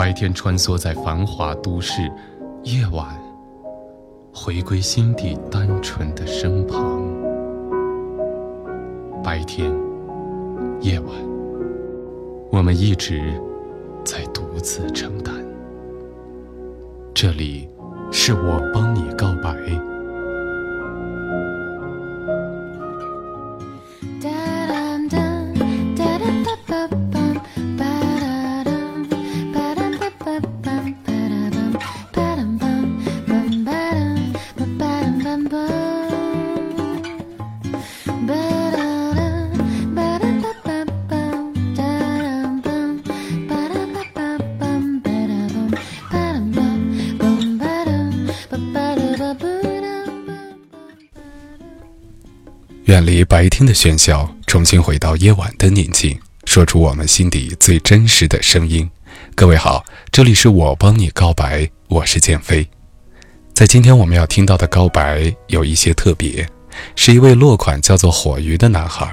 白天穿梭在繁华都市，夜晚回归心底单纯的身旁。白天，夜晚。我们一直在独自承担。这里是我帮你告白。远离白天的喧嚣，重新回到夜晚的宁静，说出我们心底最真实的声音。各位好，这里是我帮你告白，我是建飞。在今天我们要听到的告白有一些特别，是一位落款叫做火鱼的男孩，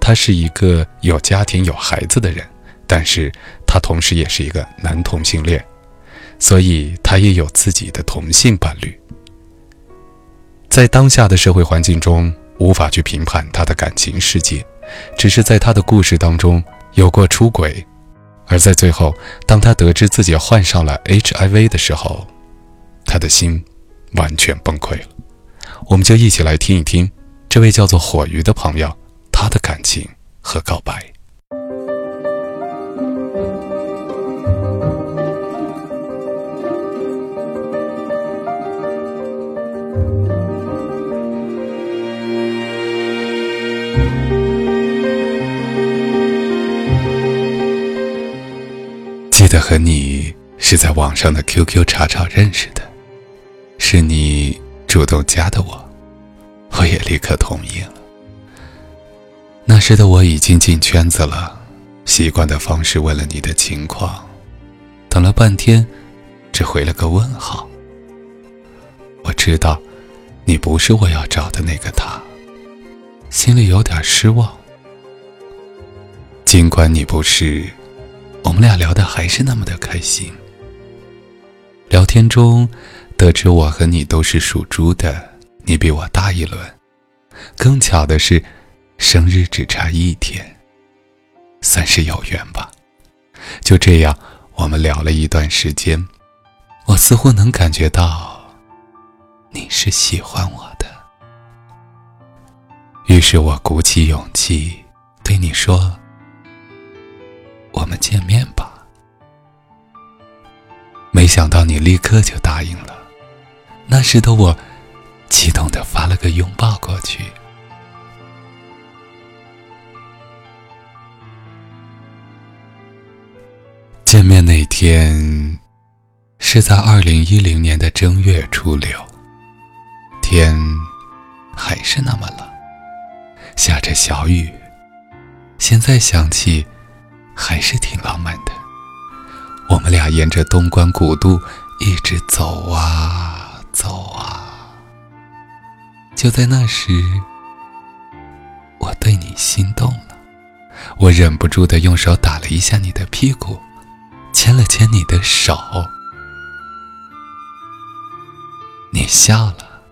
他是一个有家庭有孩子的人，但是他同时也是一个男同性恋，所以他也有自己的同性伴侣。在当下的社会环境中。无法去评判他的感情世界，只是在他的故事当中有过出轨，而在最后，当他得知自己患上了 HIV 的时候，他的心完全崩溃了。我们就一起来听一听这位叫做火鱼的朋友他的感情和告白。得和你是在网上的 QQ 查找认识的，是你主动加的我，我也立刻同意了。那时的我已经进圈子了，习惯的方式问了你的情况，等了半天，只回了个问号。我知道，你不是我要找的那个他，心里有点失望。尽管你不是。我们俩聊的还是那么的开心。聊天中，得知我和你都是属猪的，你比我大一轮。更巧的是，生日只差一天，算是有缘吧。就这样，我们聊了一段时间，我似乎能感觉到，你是喜欢我的。于是我鼓起勇气对你说。我们见面吧。没想到你立刻就答应了，那时的我激动的发了个拥抱过去。见面那天是在二零一零年的正月初六，天还是那么冷，下着小雨。现在想起。还是挺浪漫的。我们俩沿着东关古渡一直走啊走啊，就在那时，我对你心动了。我忍不住的用手打了一下你的屁股，牵了牵你的手，你笑了，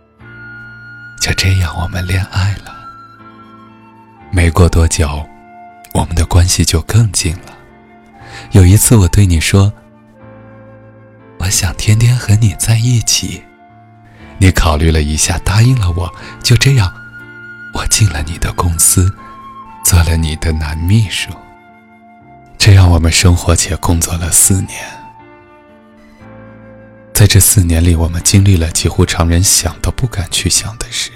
就这样我们恋爱了。没过多久，我们的关系就更近了。有一次，我对你说：“我想天天和你在一起。”你考虑了一下，答应了我。就这样，我进了你的公司，做了你的男秘书。这样，我们生活且工作了四年。在这四年里，我们经历了几乎常人想都不敢去想的事。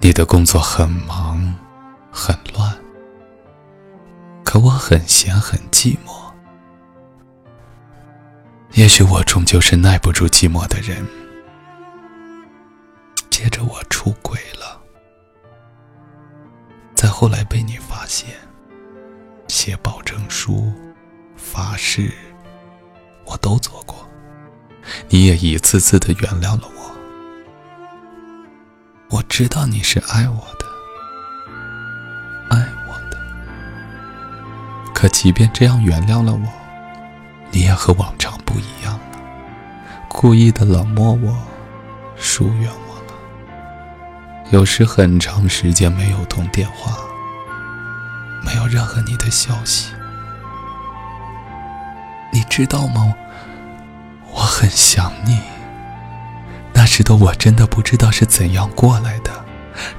你的工作很忙，很乱，可我很闲，很寂寞。也许我终究是耐不住寂寞的人。接着我出轨了，再后来被你发现，写保证书、发誓，我都做过，你也一次次的原谅了我。我知道你是爱我的，可即便这样原谅了我，你也和往常不一样了，故意的冷漠我，疏远我了。有时很长时间没有通电话，没有任何你的消息，你知道吗？我很想你。那时的我真的不知道是怎样过来的，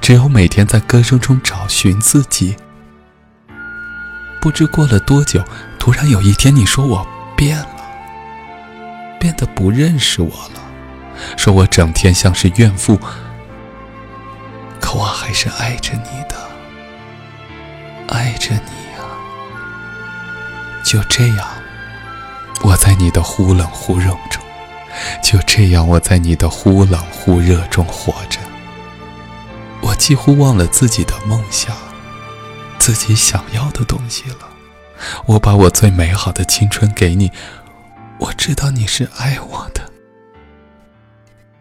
只有每天在歌声中找寻自己。不知过了多久，突然有一天你说我变了，变得不认识我了，说我整天像是怨妇。可我还是爱着你的，爱着你呀。就这样，我在你的忽冷忽热中，就这样我在你的忽冷忽热中活着。我几乎忘了自己的梦想，自己想要的东西了。我把我最美好的青春给你，我知道你是爱我的，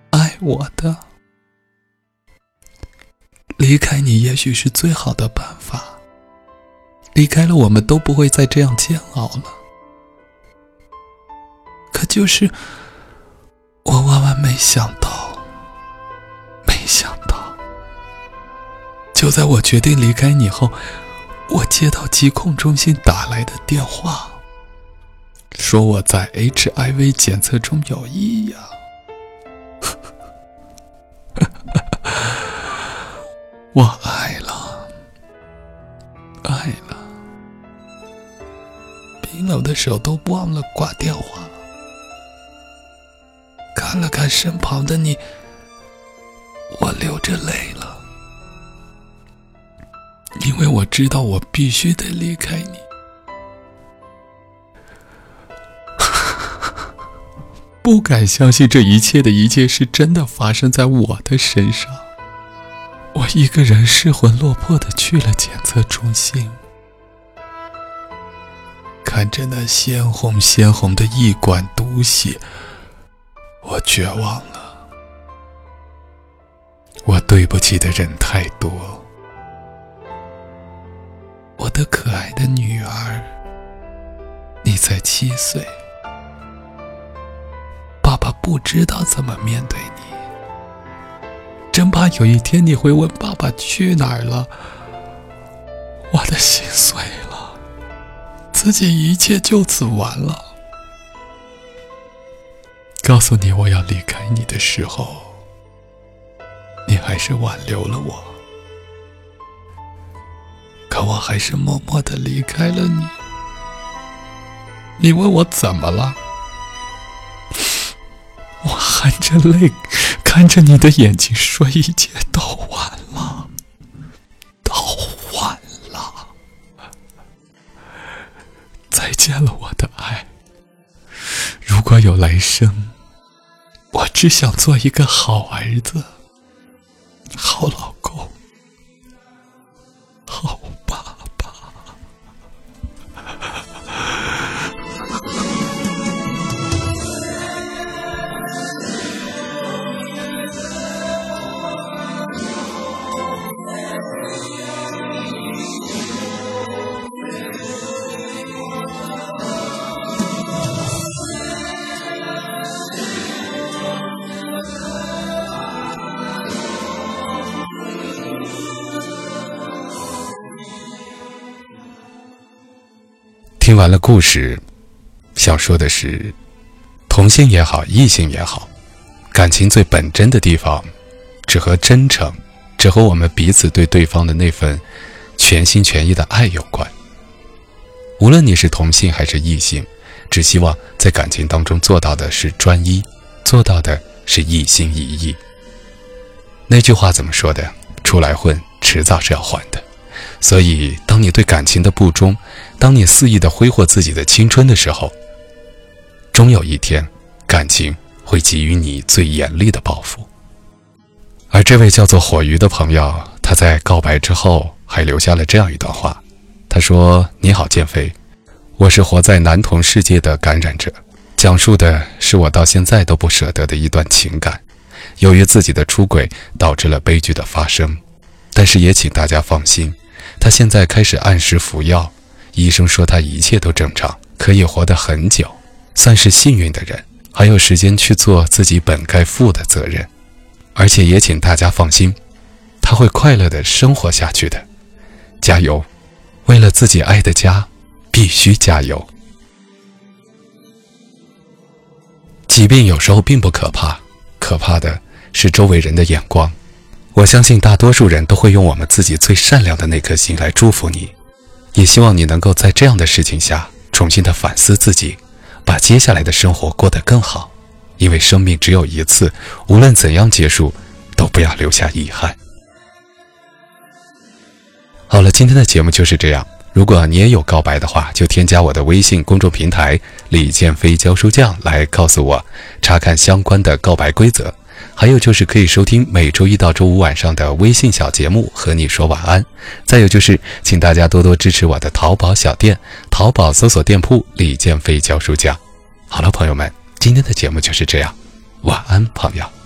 爱我的。离开你也许是最好的办法。离开了，我们都不会再这样煎熬了。可就是我万万没想到，没想到，就在我决定离开你后，我接到疾控中心打来的电话，说我在 HIV 检测中有异样。我爱了，爱了，冰冷的手都忘了挂电话，看了看身旁的你，我流着泪了，因为我知道我必须得离开你，不敢相信这一切的一切是真的发生在我的身上。我一个人失魂落魄的去了检测中心，看着那鲜红鲜红的一管毒血，我绝望了。我对不起的人太多，可爱的女儿，你才七岁，爸爸不知道怎么面对你。真怕有一天你会问爸爸去哪儿了，我的心碎了，自己一切就此完了。告诉你我要离开你的时候，你还是挽留了我，我还是默默的离开了你。你问我怎么了，我含着泪。看着你的眼睛，说一切都完了，都完了。再见了，我的爱。如果有来生，我只想做一个好儿子，好老听完了故事，想说的是，同性也好，异性也好，感情最本真的地方，只和真诚，只和我们彼此对对方的那份全心全意的爱有关。无论你是同性还是异性，只希望在感情当中做到的是专一，做到的是一心一意。那句话怎么说的？出来混，迟早是要还的。所以，当你对感情的不忠，当你肆意的挥霍自己的青春的时候，终有一天，感情会给予你最严厉的报复。而这位叫做火鱼的朋友，他在告白之后还留下了这样一段话。他说：“你好，建飞，我是活在男同世界的感染者，讲述的是我到现在都不舍得的一段情感。由于自己的出轨，导致了悲剧的发生。但是也请大家放心，他现在开始按时服药，医生说他一切都正常，可以活得很久，算是幸运的人，还有时间去做自己本该负的责任。而且也请大家放心，他会快乐的生活下去的，加油！”为了自己爱的家，必须加油。疾病有时候并不可怕，可怕的是周围人的眼光。我相信大多数人都会用我们自己最善良的那颗心来祝福你，也希望你能够在这样的事情下重新的反思自己，把接下来的生活过得更好。因为生命只有一次，无论怎样结束，都不要留下遗憾。好了，今天的节目就是这样。如果你也有告白的话，就添加我的微信公众平台“李建飞教书匠”来告诉我，查看相关的告白规则。还有就是可以收听每周一到周五晚上的微信小节目，和你说晚安。再有就是，请大家多多支持我的淘宝小店，淘宝搜索店铺“李建飞教书匠”。好了，朋友们，今天的节目就是这样，晚安，朋友。